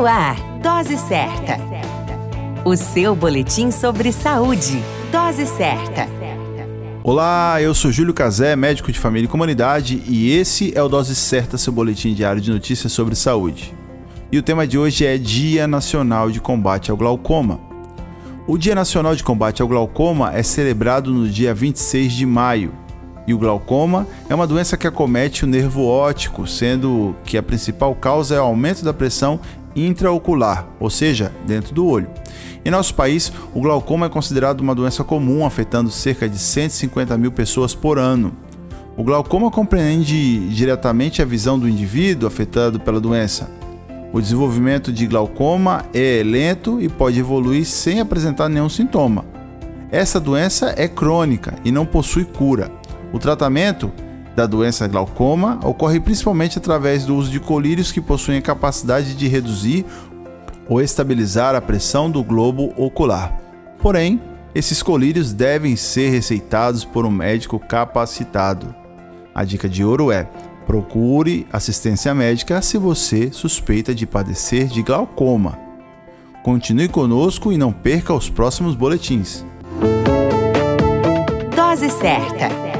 No ar, Dose Certa. O seu boletim sobre saúde. Dose Certa. Olá, eu sou Júlio Cazé, médico de família e comunidade, e esse é o Dose Certa, seu boletim diário de notícias sobre saúde. E o tema de hoje é Dia Nacional de Combate ao Glaucoma. O Dia Nacional de Combate ao Glaucoma é celebrado no dia 26 de maio, e o glaucoma é uma doença que acomete o nervo óptico, sendo que a principal causa é o aumento da pressão intraocular, ou seja, dentro do olho. Em nosso país, o glaucoma é considerado uma doença comum, afetando cerca de 150 mil pessoas por ano. O glaucoma compreende diretamente a visão do indivíduo afetado pela doença. O desenvolvimento de glaucoma é lento e pode evoluir sem apresentar nenhum sintoma. Essa doença é crônica e não possui cura. O tratamento da doença glaucoma ocorre principalmente através do uso de colírios que possuem a capacidade de reduzir ou estabilizar a pressão do globo ocular. Porém, esses colírios devem ser receitados por um médico capacitado. A dica de ouro é: procure assistência médica se você suspeita de padecer de glaucoma. Continue conosco e não perca os próximos boletins. Dose certa